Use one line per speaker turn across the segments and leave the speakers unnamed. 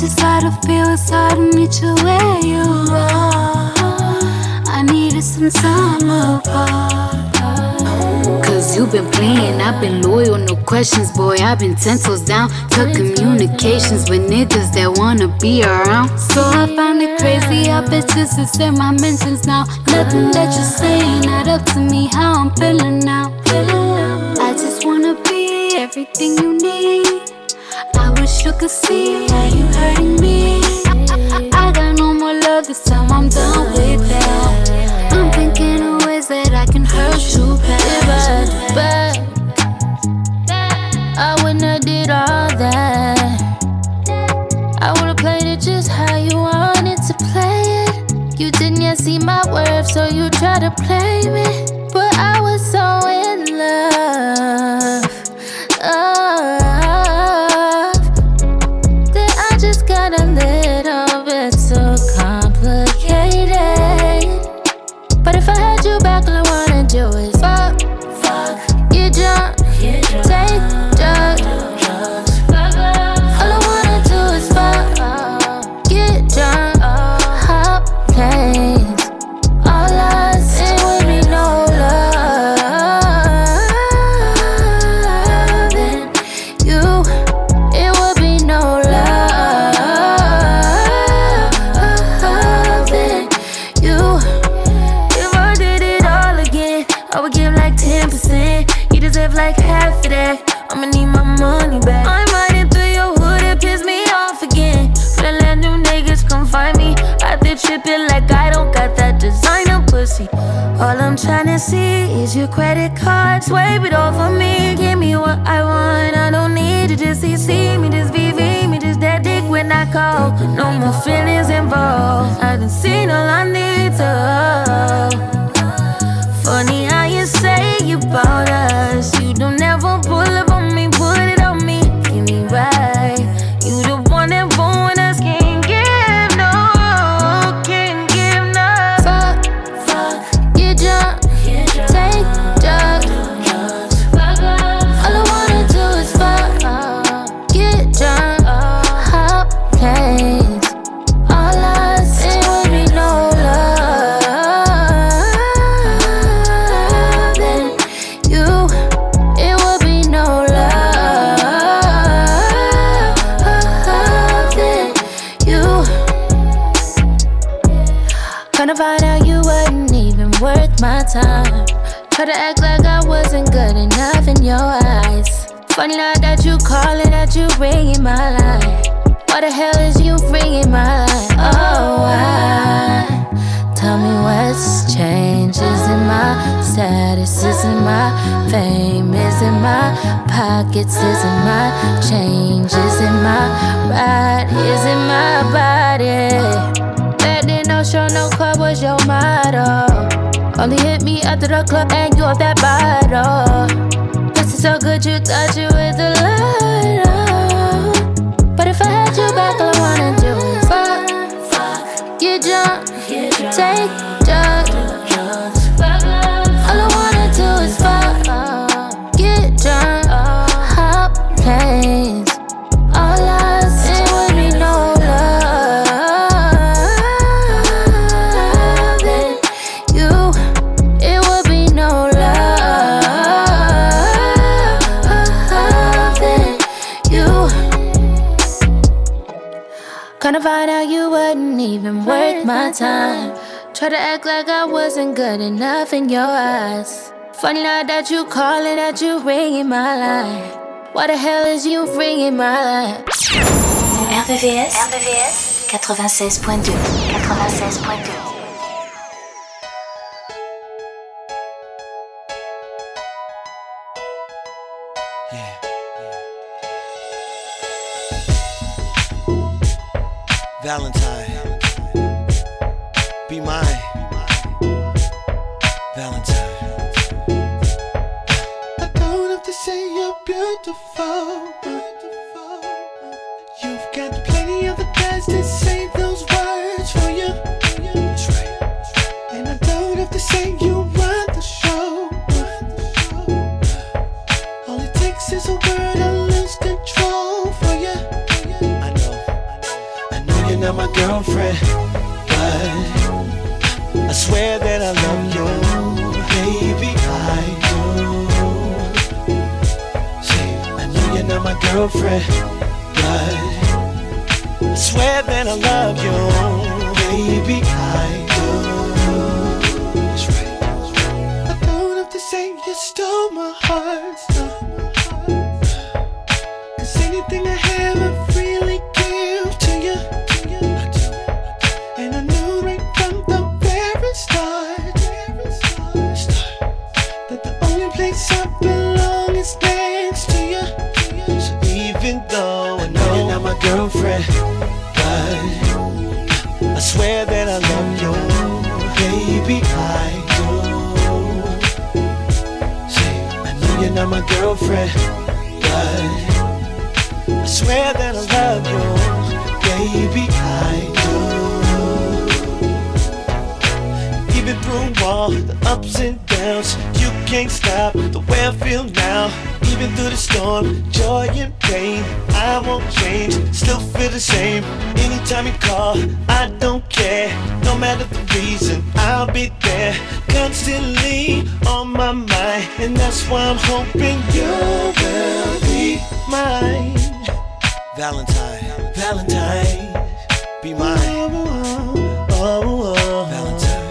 just how to feel, it's hard to meet you where you are. I needed some time apart.
Cause you've been playing, I've been loyal, no questions, boy. I've been ten toes down. Cut communications with niggas that wanna be around.
So I find it crazy, I bet you sister my mentions now. Nothing that you're saying, not up to me, how I'm feeling now. I just wanna be everything you need. I wish you could see
tried to play me. Call. No more feelings involved. I done seen all I need to. Status? Is it my fame? Is it my pockets? Is it my change? Is it my ride? Is it my body? Back then, no show, no club was your motto. Only hit me after the club and you off that bottle. This is so good, you thought you was the light. But if I had you back, all I wanna do is fuck, get drunk, take drugs. Kinda find out you wasn't even worth my time. Try to act like I wasn't good enough in your eyes. Funny now that you calling, that you ringing my line. Why the hell is you ringing my line?
RVVS, RVVS 96.2. 96.2.
beautiful. You've got plenty of the guys to say those words for you. And I don't have to say you run the show. All it takes is a word, I lose control for you. I know. I know you're not my girlfriend, but I swear that I love you, know my girlfriend, but I swear that I love you, baby. I do. That's right. I don't have to say you stole my heart. My girlfriend, but I swear that I love you, baby. I do. Even through all the ups and downs, you can't stop the way I feel now. Even through the storm, joy and pain, I won't change, still feel the same. Anytime you call, why I'm hoping you will be mine. Valentine, Valentine, be mine. Oh oh oh, oh, oh, oh. Valentine.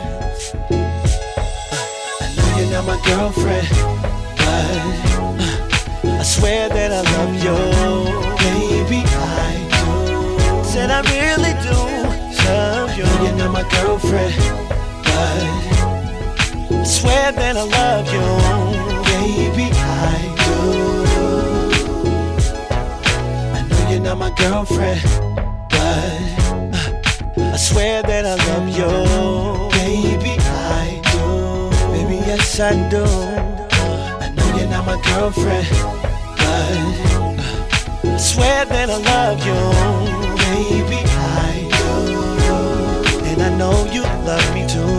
I know you're not my girlfriend, but uh, I swear that I love you, baby. I do. Said I really do love you. You're not my girlfriend, but I swear that I love you, girlfriend, but I swear that I love you, baby. I do. Baby, yes I do. I know you're not my girlfriend, but I swear that I love you, baby. I do. And I know you love me too.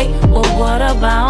way. But what about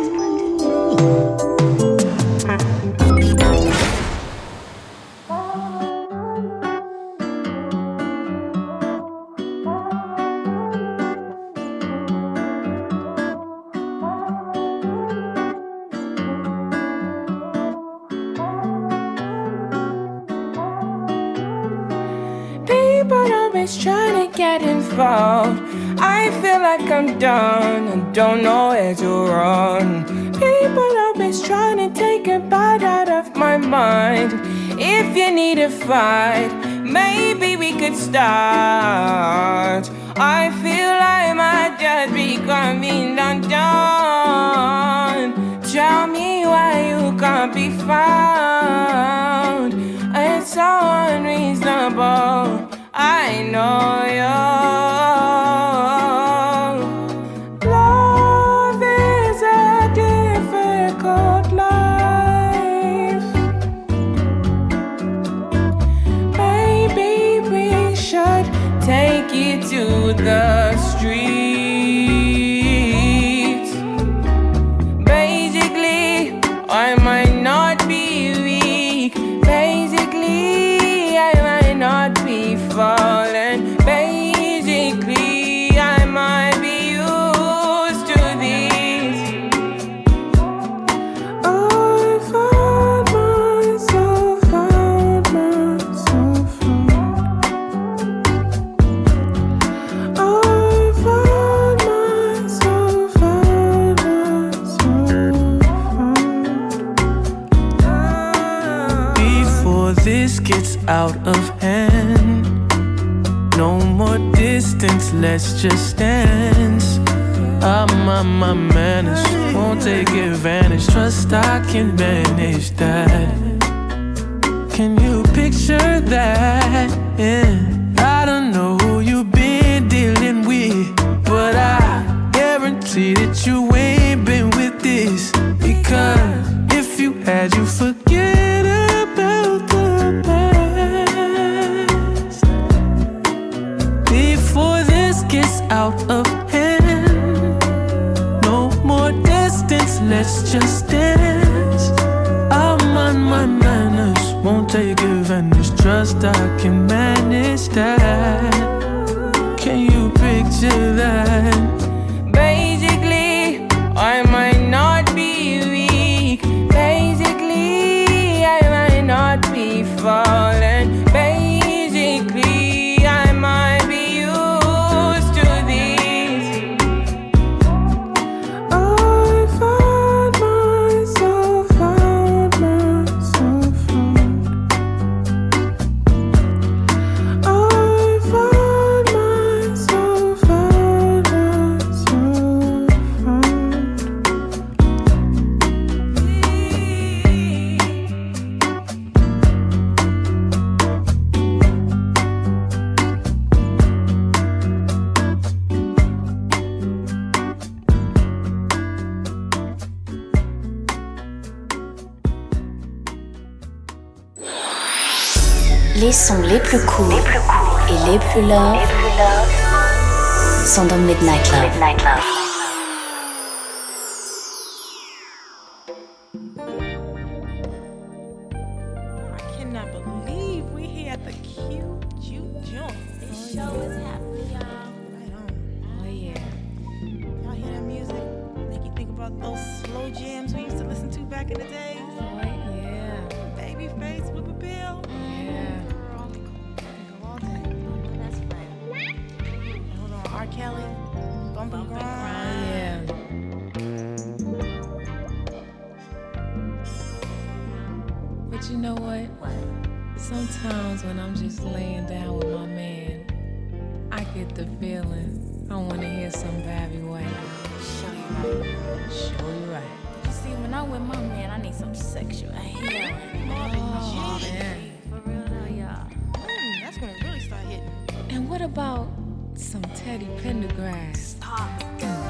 done and don't know where to run. People always trying to take a bite out of my mind. If you need a fight, maybe we could start. I feel I might just be coming undone. Tell me why you can't be found. It's so unreasonable. I know you're. The streets.
Out of hand, no more distance, let's just dance. Ah, I'm on my manners, won't take advantage. Trust I can manage that. Can you picture that? Yeah. I don't know who you've been dealing with, but I guarantee that you ain't been with this. Because if you had, you forget
Bump, and Grind.
Yeah. But you know what? Sometimes when I'm just laying down with my man, I get the feeling I want to hear some Barry White.
Show you right.
Show you right.
You see, when I'm with my man, I need some sexual healing.
Oh, man.
For real though, y'all. Mm, that's when it really start hitting.
And what about some Teddy Pendergrass?
Stop.
Turn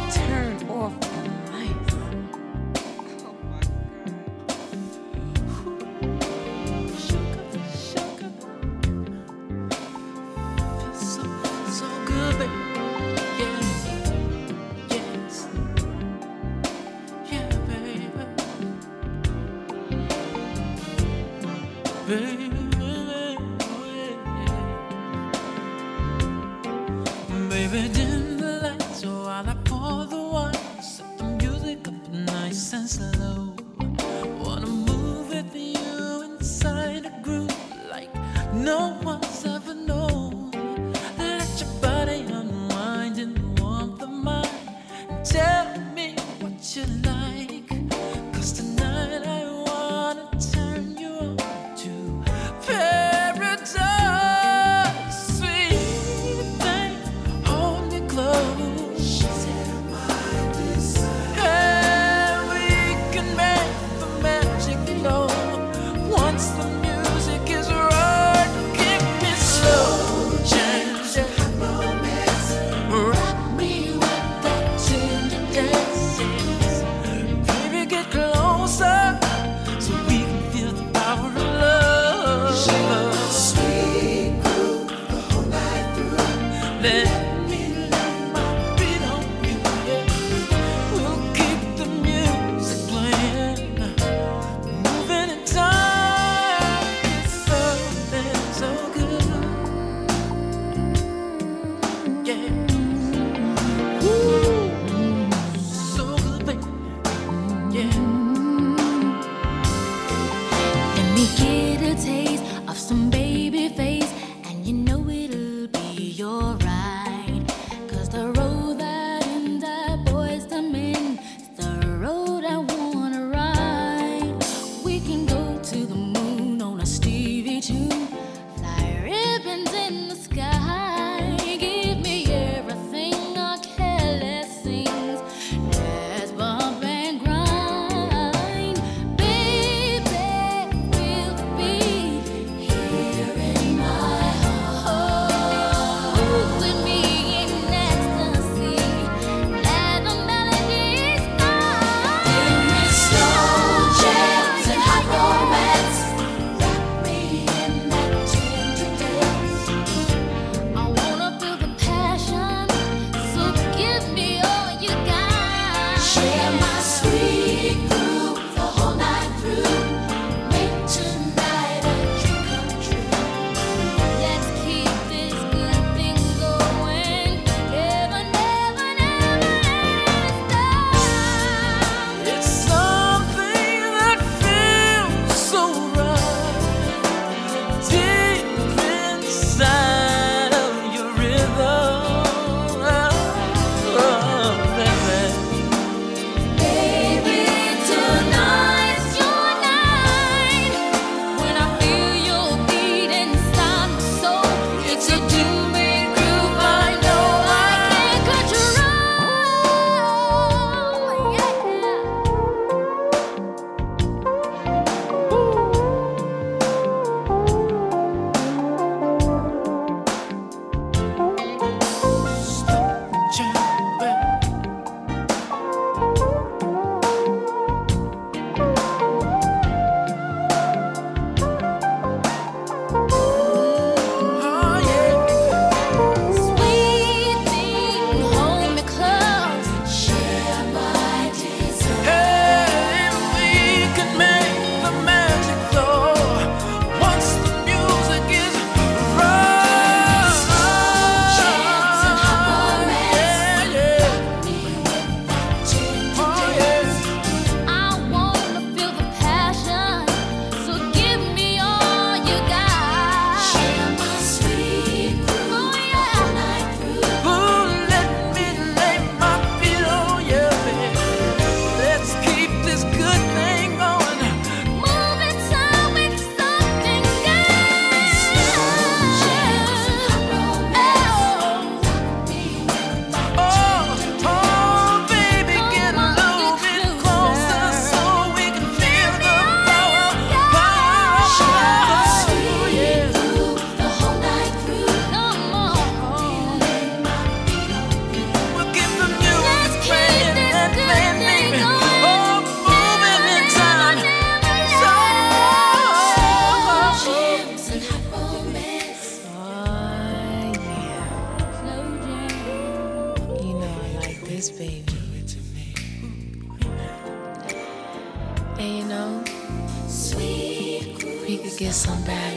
get some
back.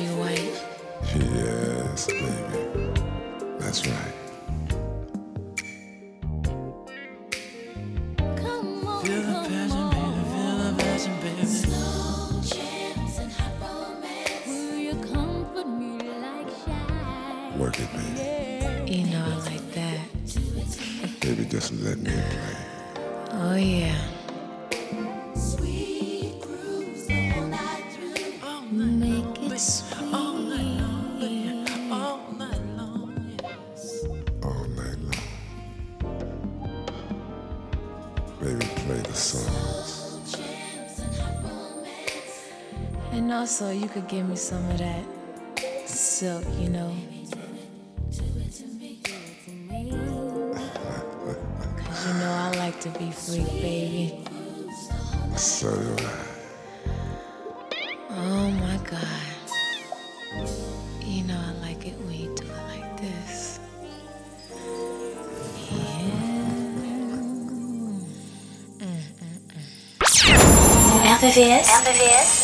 so you
could give me some of that silk, you know. Cause you know I like to be freak, baby.
So do I.
Oh my god. You know I like it when you do it like this.
Yeah. Mm,
mm,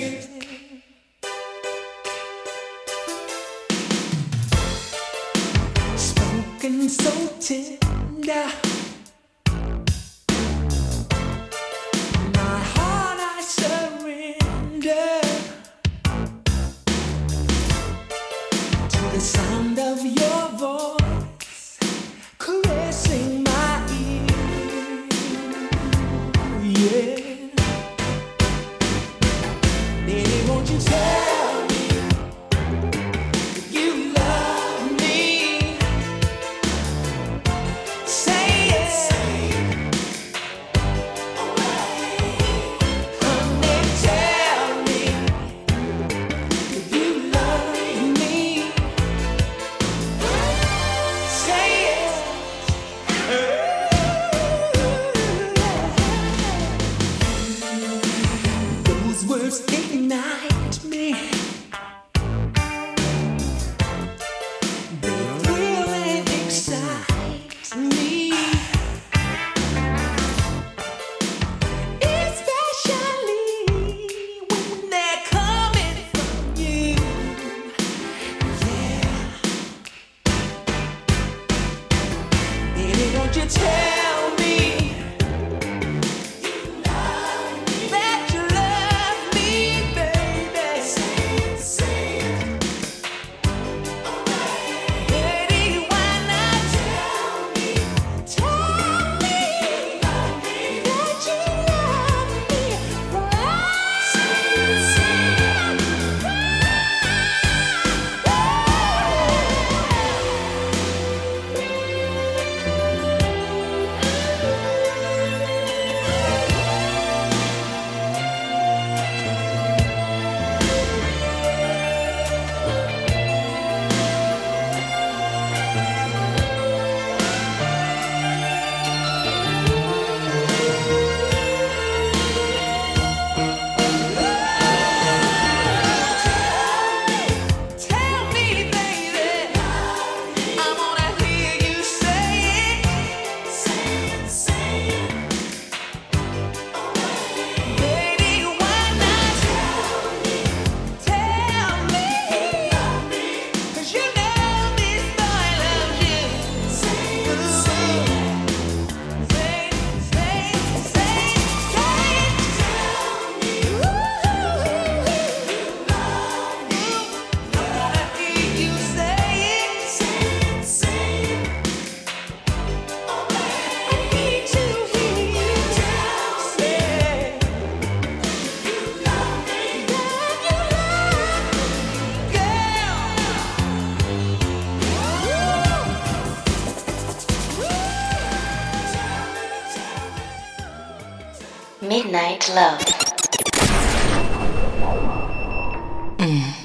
Get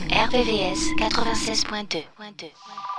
RVVS 96.2.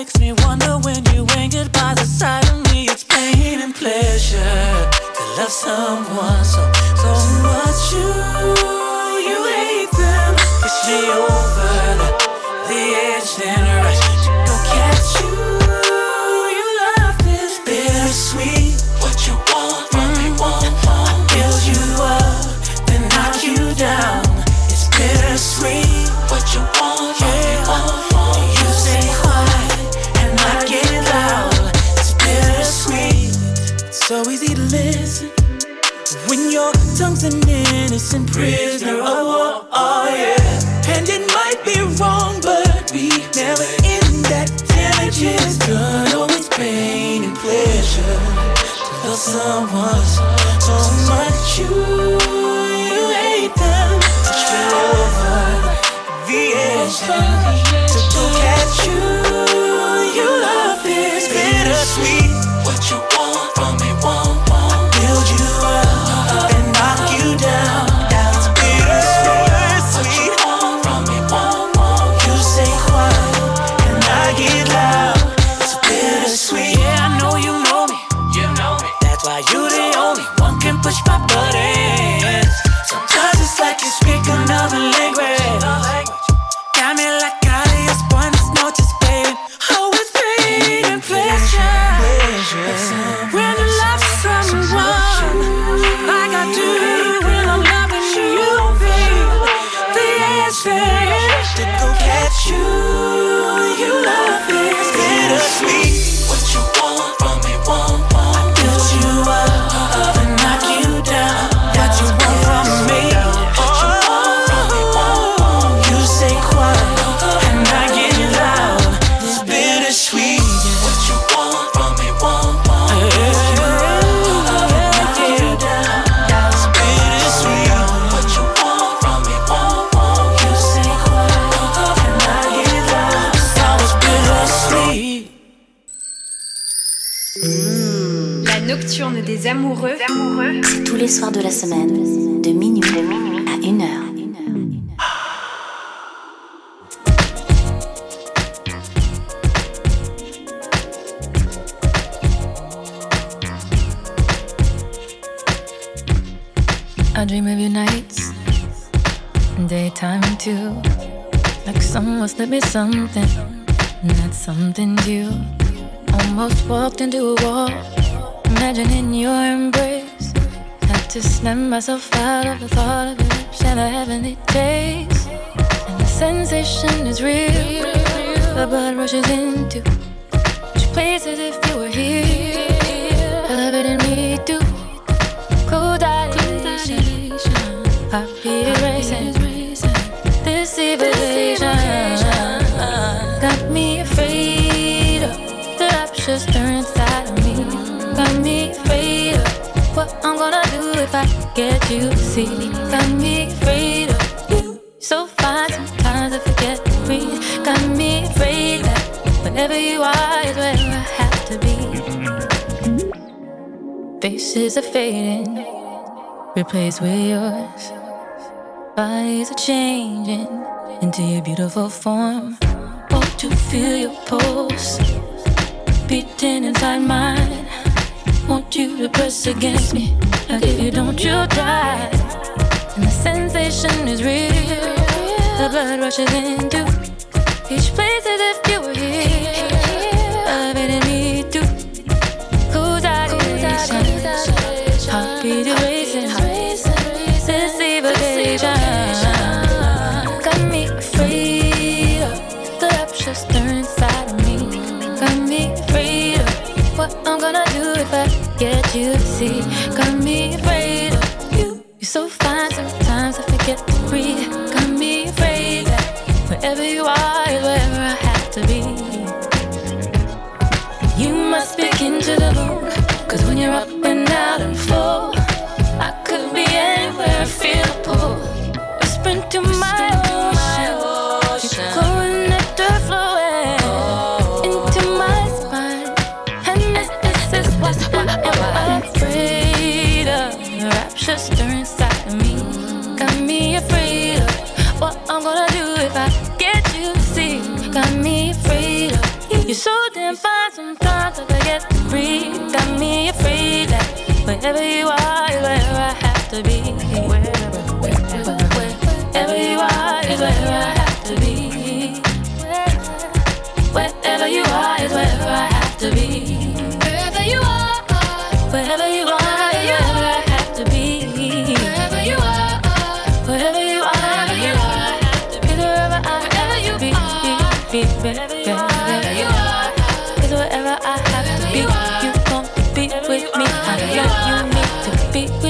makes me wonder when you ain't get by the side of me. It's pain and pleasure to love someone so, so much. You, you hate them. Push me over the, the edge, then rush.
something, not something new. Almost walked into a wall. Imagining your embrace. Had to snap myself out of the thought of your lips and the heavenly taste. And the sensation is real. The blood rushes into. Places if you were here? Elevating me too. if I get you to see. Got me afraid of you. So fine, sometimes I forget to breathe. Got me afraid that whenever you are is where I have to be. Faces are fading, replaced with yours. Bodies are changing into your beautiful form. Hope to feel your pulse beating inside mine? Want you to press against me? If you don't, you die. And the sensation is real. The blood rushes into each place as if you were here. Love it and me too. Cool dilation. Heartbeat away.
La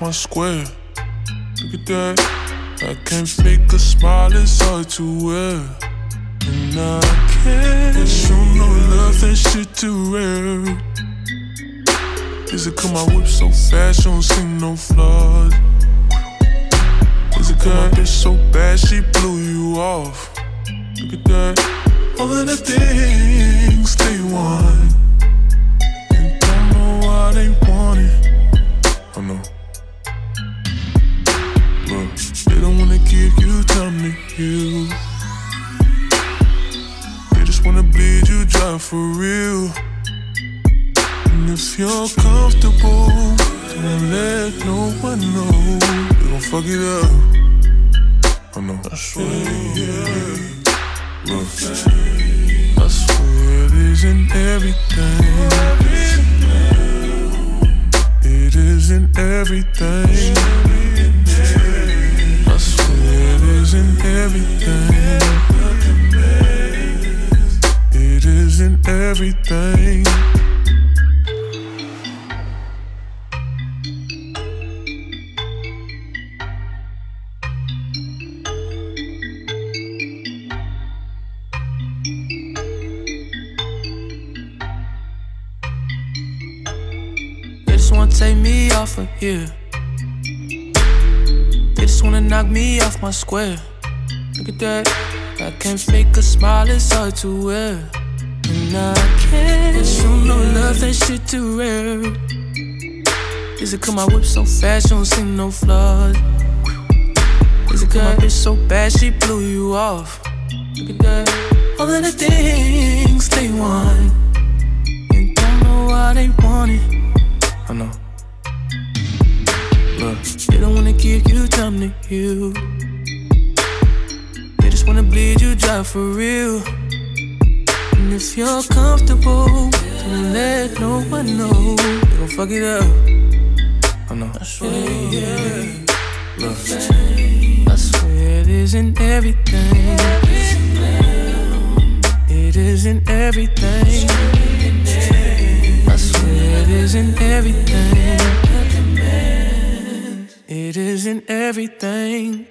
my square. Look at that. I can't fake a smile, it's hard to wear. And I can't show no love, that shit too rare. Is it cause my whip so fast, you don't see no flaws? Is it cause my bitch so bad, she blew you off? Look at that. All of the things they want. Why they want it. I know. They don't wanna give you time to heal. They just wanna bleed you dry for real. And if you're comfortable, then let no one know. They gon' fuck it up. I know. I swear, yeah. Look, I swear it isn't everything. It isn't everything. isn't everything. It isn't everything.
My square. Look at that. I can't fake a smile, it's hard to wear. And I can't show no love, that shit too rare. Is it cause my whip so fast, you don't see no flaws? Is it my bitch so bad she blew you off. Look at that. All of the things they want. And don't know why they want it. I know. They don't wanna give you time to heal. They just wanna bleed you dry for real. And if you're comfortable, don't let no one know. They gon' fuck it up. I know. I swear, yeah. Look, I swear it isn't everything. It isn't everything. I swear it isn't everything. It isn't everything.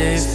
days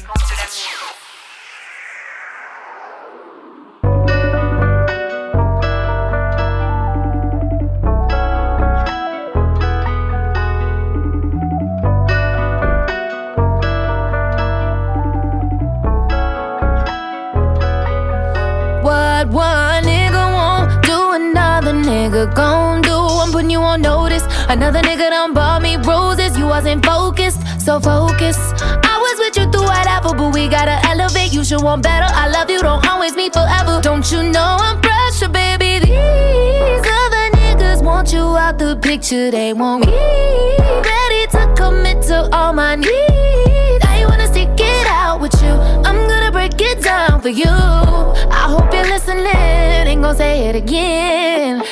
gon' do? I'm putting you on notice.
Another nigga done bought me roses. You wasn't focused, so focused. I was with you through whatever, but we gotta elevate. You should want better. I love you, don't always me forever. Don't you know I'm pressure, baby? These other niggas want you out the picture. They want me ready to commit to all my needs.
I wanna stick it out with you. I'm gonna break it down for you. I hope you're listening. Ain't gon' say it again.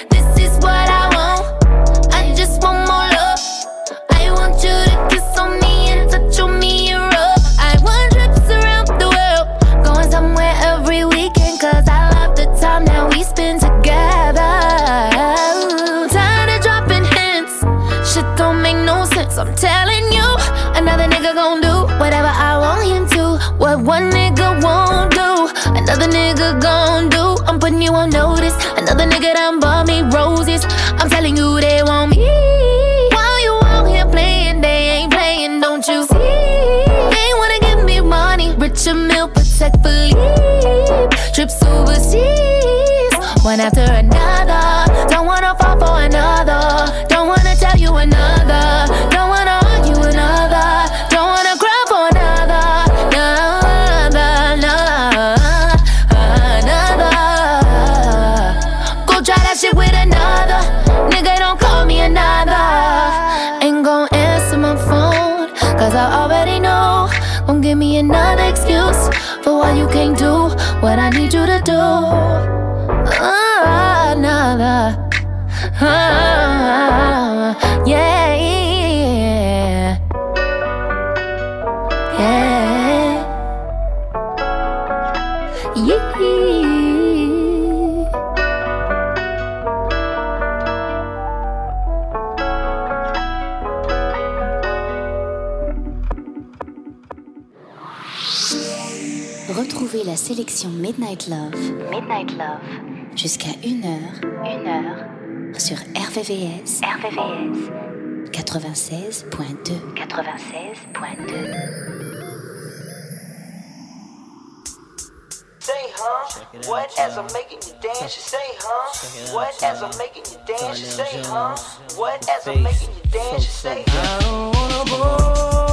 So I'm telling you, another nigga gon' do whatever I want him to. What one nigga won't do, another nigga gon' do. I'm putting you on notice. Another nigga done bought me roses. I'm telling you they want me. While you out here playing, they ain't playing, don't you see? They wanna give me money, richer meal, protect Philippe. Trips overseas, one after another. Don't wanna fall for another.
Midnight Love. Midnight Love. Jusqu'à 1 Heure, 1 Heure. Sur RVVS. RVVS. 96.2. 96.2.
Say, huh? What as I'm making you dance, you say, huh? What as I'm making you dance, you say, huh? What as I'm making you dance, you say,
I don't wanna.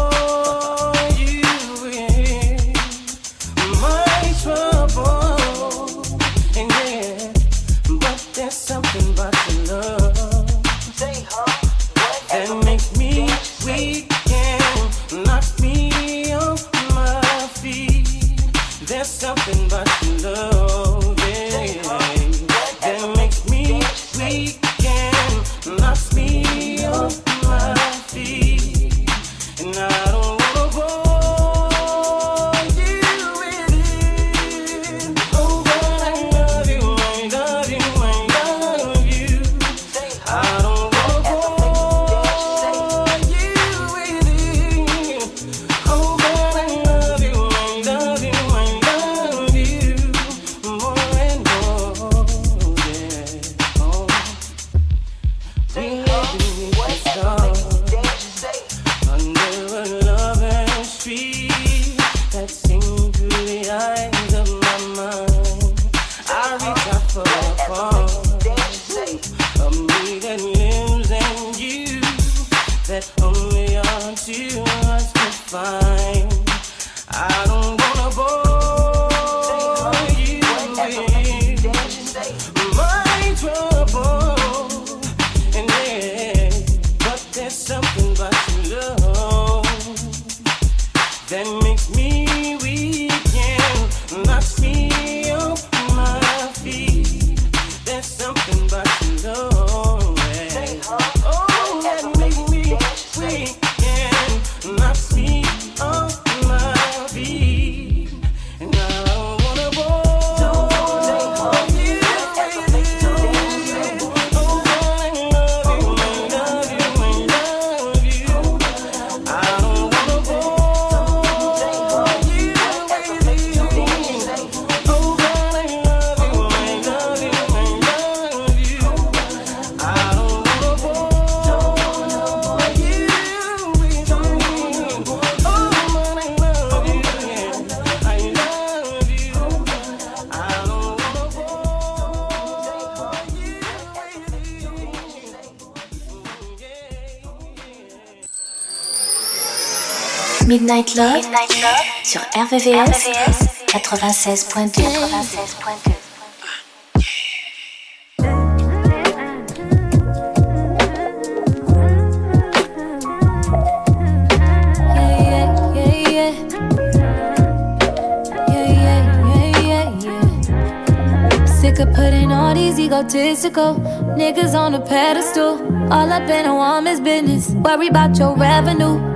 Midnight Love,
Midnight Love sur RVVS, RVVS 96.2.
96.2. putting all
these egotistical niggas on a pedestal. All up in a woman's business. Worry about your revenue.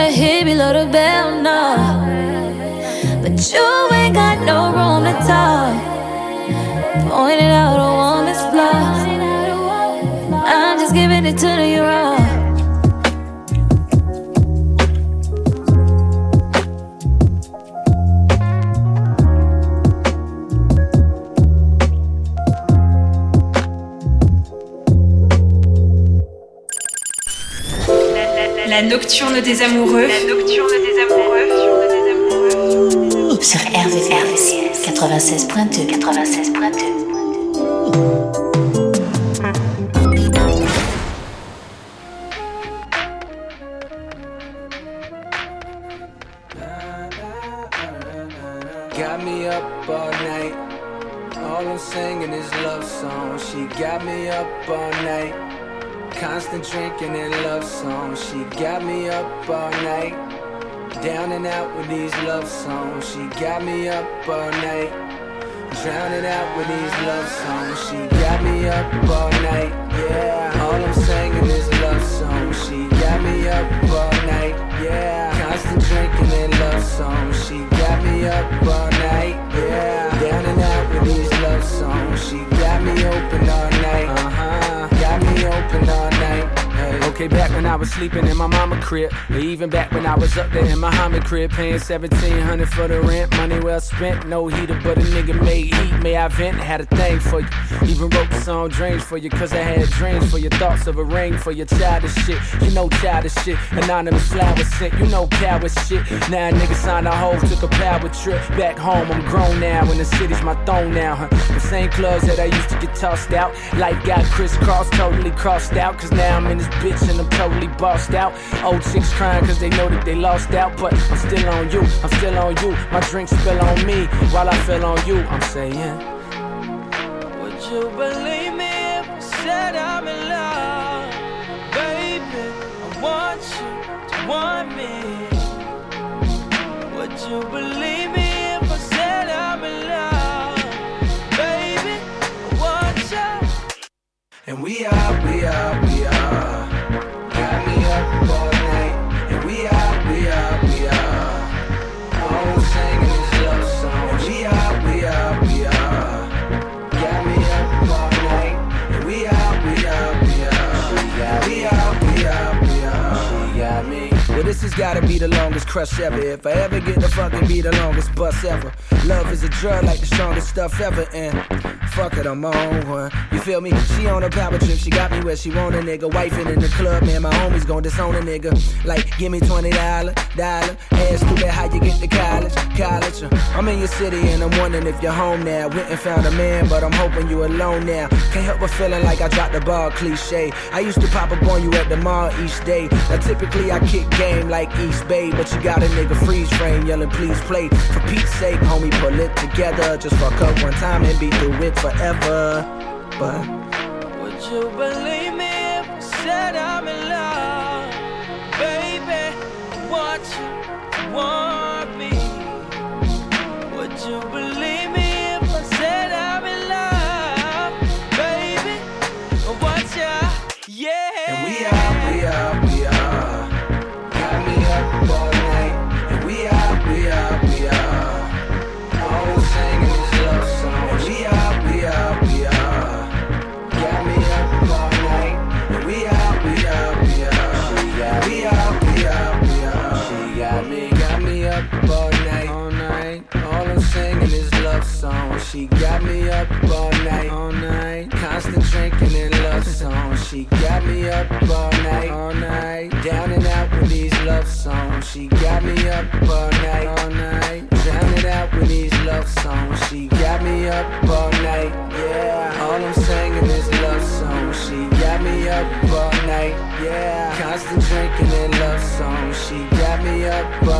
Tryna hit below the bell, no. But you ain't got no room to talk. Pointing out a woman's flaws. I'm just giving it to you raw.
Nocturne des amoureux. La nocturne des amoureux.
Sur RVRVCS 96.2 96.2
Got me up all night. All I'm singing is love songs. She got me up all night. Constant drinking and love songs. She got me up all night. Down and out with these love songs. She got me up all night. Drowning out with these love songs. She got me up all night. Yeah. All I'm singing is love songs. She got me up all night. Yeah. Constant drinking and love songs. She got me up all night. Yeah. Down and out with these love songs. She got me open all night. Uh huh. Got me open all night.
Okay, back when I was sleeping in my mama crib, or even back when I was up there in my Muhammad crib, paying 1700 for the rent, money well spent, no heater, but a nigga made heat. May I vent? Had a thing for you. Even wrote the song Dreams for you, cause I had dreams for your thoughts of a ring for your childish shit. You know childish shit, anonymous flowers sent, you know coward shit. Now a nigga signed a hoe, took a power trip back home. I'm grown now, and the city's my throne now, huh? The same clubs that I used to get tossed out. Life got crisscrossed, totally crossed out, cause now I'm in this bitch and I'm totally bossed out. Old chicks crying cause they know that they lost out, but I'm still on you, I'm still on you. My drink spill on me while I fell on you. I'm saying,
Would you believe me if I said I'm in love? Baby, I want you to want me. Would you believe me if I said I'm in love? Baby, I want you.
And we are, we are, we are.
This
has gotta be the longest crush ever. If I ever get to fucking be the longest bus ever. Love is a drug like the strongest stuff ever. And fuck it, I'm on one. You feel me? She on a power trip, she got me where she want a nigga. Wifing in the club, man, my homies gon' disown a nigga. Like, give me $20, dollar. Ask stupid how you get to college, college. Uh, I'm in your city and I'm wondering if you're home now. Went and found a man, but I'm hoping you alone now. Can't help but feeling like I dropped the ball, cliche. I used to pop up on you at the mall each day. Now typically I kick game like East Bay, but you got a nigga freeze frame yelling, please play. For Pete's sake, homie, pull it together. Just fuck up one time and be through it forever. But
Would you believe me if I said I'm in love? Baby, want you want
up all night, all night. Constant drinking and love songs. She got me up all night, all night. Down and out with these love songs. She got me up all night, all night. Drowning out with these love songs. She got me up all night, yeah. All I'm singing is love songs. She got me up all night, yeah. Constant drinking and love songs. She got me up all night,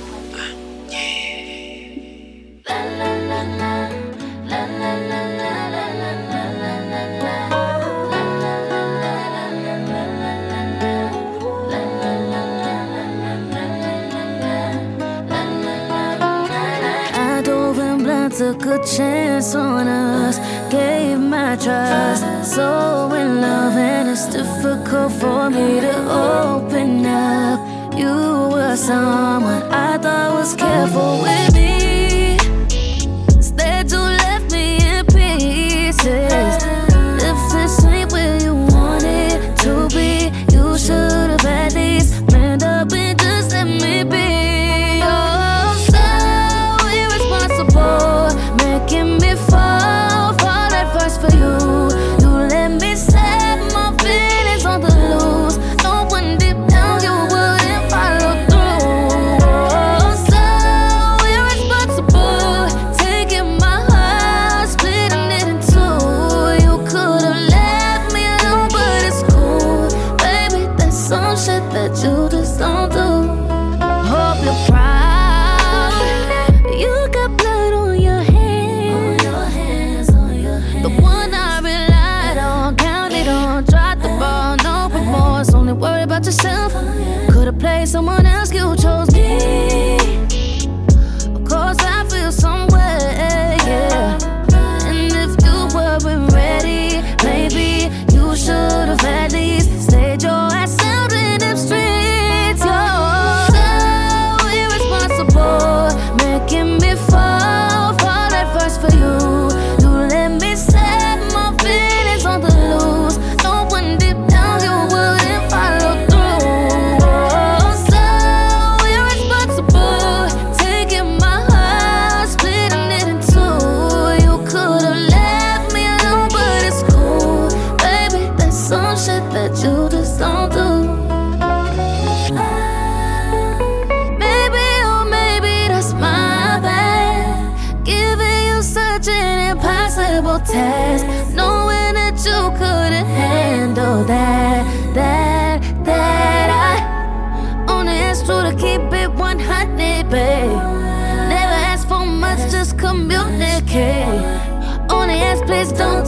took a chance on us, gave my trust. So in love, and it's difficult for me to open up. You were someone I thought was careful with me.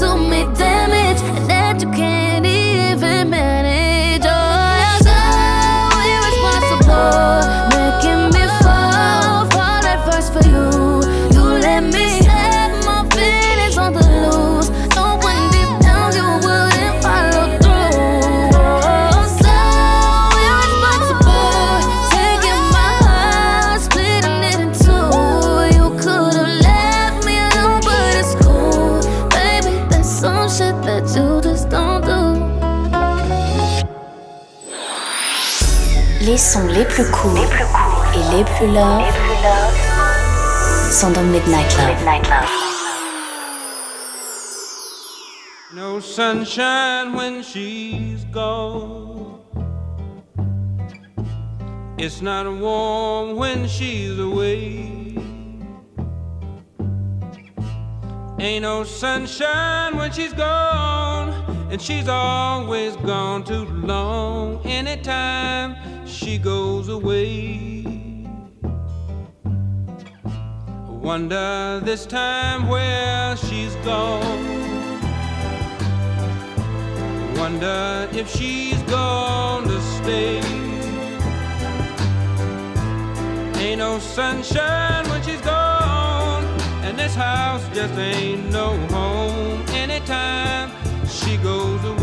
Don't me
sons les plus courts et les plus love sont dans Midnight Love.
No sunshine when she's gone. It's not warm when she's away. Ain't no sunshine when she's gone, and she's always gone too long. Anytime she goes away, wonder this time where she's gone. Wonder if she's gone to stay. Ain't no sunshine when she's gone, and this house just ain't no home anytime she goes away.